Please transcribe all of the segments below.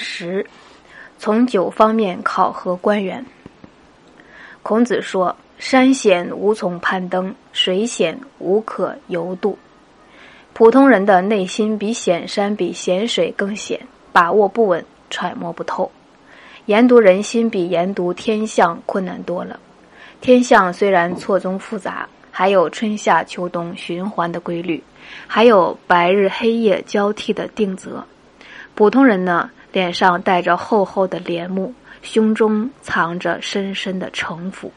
十，从九方面考核官员。孔子说：“山险无从攀登，水险无可游渡。”普通人的内心比险山、比险水更险，把握不稳，揣摩不透。研读人心比研读天象困难多了。天象虽然错综复杂，还有春夏秋冬循环的规律，还有白日黑夜交替的定则。普通人呢，脸上带着厚厚的帘幕，胸中藏着深深的城府。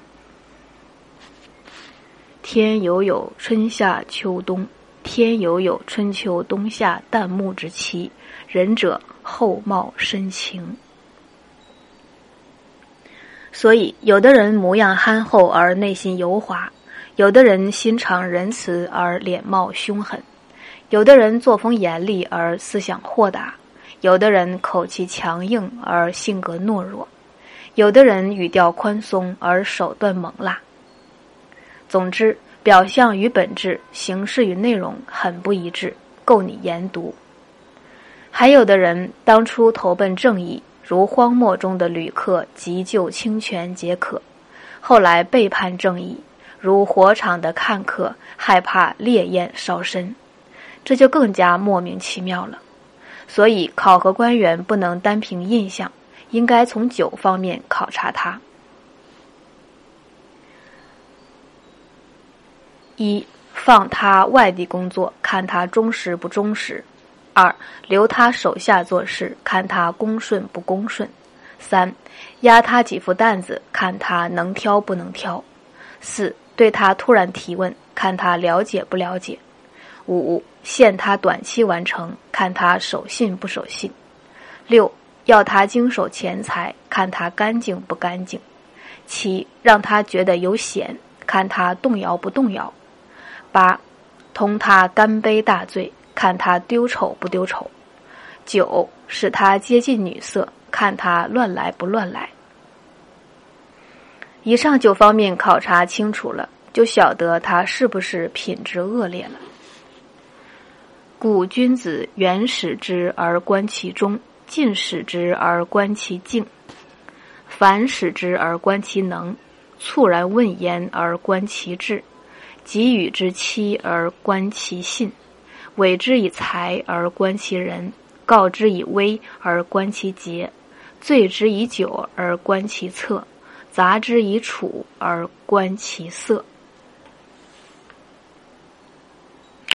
天有有春夏秋冬，天有有春秋冬夏旦暮之期，仁者厚貌深情。所以，有的人模样憨厚而内心油滑，有的人心肠仁慈而脸貌凶狠，有的人作风严厉而思想豁达，有的人口气强硬而性格懦弱，有的人语调宽松而手段猛辣。总之，表象与本质、形式与内容很不一致，够你研读。还有的人当初投奔正义。如荒漠中的旅客急救清泉解渴，后来背叛正义；如火场的看客害怕烈焰烧身，这就更加莫名其妙了。所以，考核官员不能单凭印象，应该从九方面考察他：一、放他外地工作，看他忠实不忠实。二，留他手下做事，看他恭顺不恭顺；三，压他几副担子，看他能挑不能挑；四，对他突然提问，看他了解不了解；五，限他短期完成，看他守信不守信；六，要他经手钱财，看他干净不干净；七，让他觉得有险，看他动摇不动摇；八，同他干杯大醉。看他丢丑不丢丑，九使他接近女色，看他乱来不乱来。以上九方面考察清楚了，就晓得他是不是品质恶劣了。故君子远使之而观其中，近使之而观其境，反使之而观其能，猝然问焉而观其志，给予之期而观其信。委之以财而观其人，告之以威而观其节，醉之以酒而观其策，杂之以处而观其色。